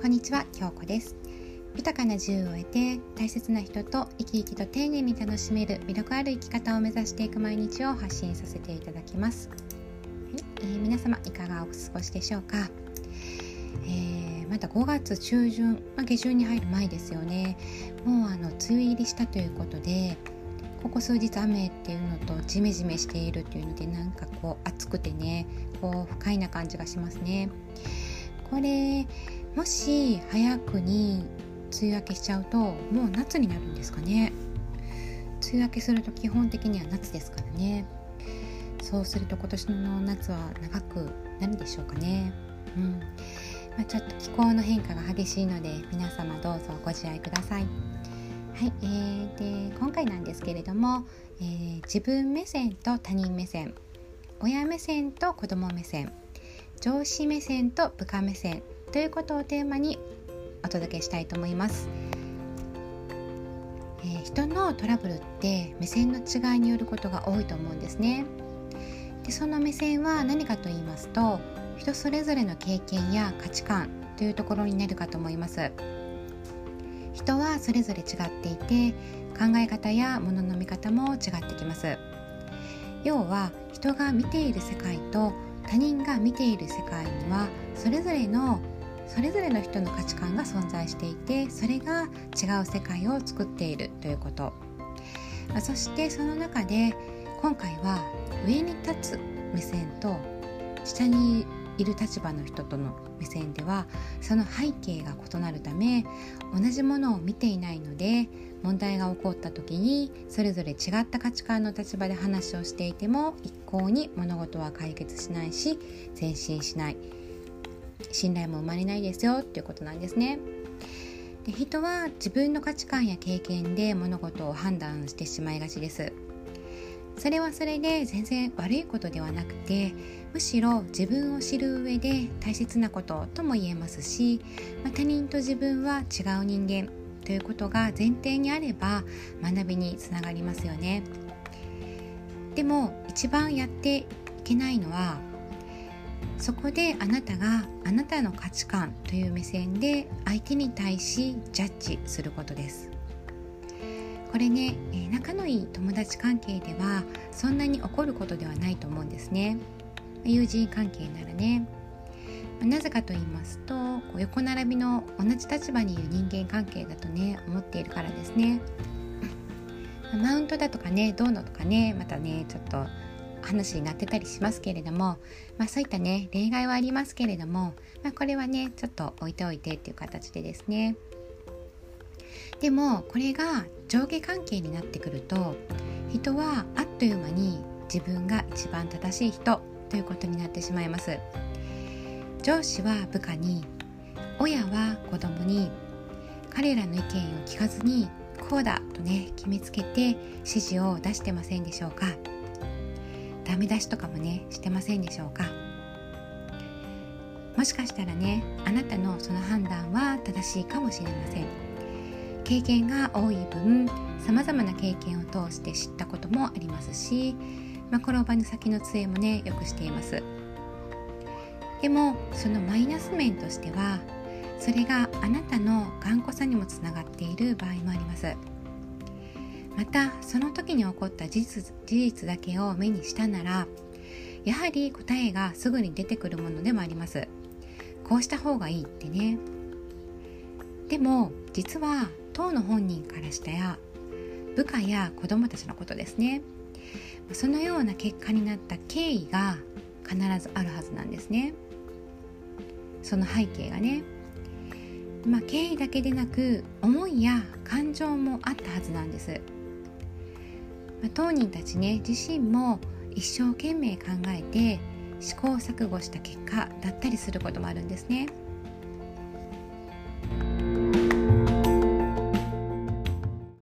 こんにちは、京子です。豊かな自由を得て大切な人と生き生きと丁寧に楽しめる魅力ある生き方を目指していく毎日を発信させていただきます、はいえー、皆様いかがお過ごしでしょうか、えー、まだ5月中旬、まあ、下旬に入る前ですよね。もうあの梅雨入りしたということでここ数日雨っていうのとジメジメしているっていうのでなんかこう暑くてねこう不快な感じがしますね。これもし早くに梅雨明けしちゃうともう夏になるんですかね。梅雨明けすると基本的には夏ですからね。そうすると今年の夏は長くなるでしょうかね。うん。まあ、ちょっと気候の変化が激しいので皆様どうぞご自愛ください。はい、えー、で今回なんですけれども、えー、自分目線と他人目線。親目線と子供目線。上司目線と部下目線。ということをテーマにお届けしたいと思います、えー、人のトラブルって目線の違いによることが多いと思うんですね。でその目線は何かと言いますと人それぞれの経験や価値観というところになるかと思います。人はそれぞれ違っていて考え方や物の見方も違ってきます。要は人が見ている世界と他人が見ている世界にはそれぞれのそれぞれの人の価値観が存在していてそれが違う世界を作っているということ。そしてその中で今回は上に立つ目線と下にいる立場の人との目線ではその背景が異なるため同じものを見ていないので問題が起こった時にそれぞれ違った価値観の立場で話をしていても一向に物事は解決しないし前進しない。信頼も生まれないですよっていうことなんですね。で人は自分の価値観や経験で物事を判断してしまいがちです。それはそれで全然悪いことではなくてむしろ自分を知る上で大切なこととも言えますし、まあ、他人と自分は違う人間ということが前提にあれば学びにつながりますよねでも一番やっていけないのはそこであなたがあなたの価値観という目線で相手に対しジャッジすることです。これね、仲のいい友達関係ではそんなに起こることではないと思うんですね。友人関係ならね。なぜかと言いますと横並びの同じ立場にいる人間関係だとね思っているからですね。マウントだとかねどうのとかねまたねちょっと話になってたりしますけれども、まあ、そういったね例外はありますけれども、まあ、これはねちょっと置いておいてっていう形でですね。でもこれが上下関係になってくると人はあっという間に自分が一番正しい人ということになってしまいます。上司は部下に親は子供に彼らの意見を聞かずにこうだとね決めつけて指示を出してませんでしょうか。ダメ出しとかもねしてませんでしょうか？もしかしたらねあなたのその判断は正しいかもしれません。経験が多い分さまざまな経験を通して知ったこともありますし、まあ、転ばぬ先の杖もねよくしています。でもそのマイナス面としてはそれがあなたの頑固さにもつながっている場合もあります。またその時に起こった事実事実だけを目にしたならやはり答えがすぐに出てくるものでもあります。こうした方がいいってね。でも実は当の本人からしたや部下や子供たちのことですね。そのような結果になった経緯が必ずあるはずなんですね。その背景がね。まあ経緯だけでなく思いや感情もあったはずなんです。まあ、当人たちね自身も一生懸命考えて試行錯誤した結果だったりすることもあるんですね。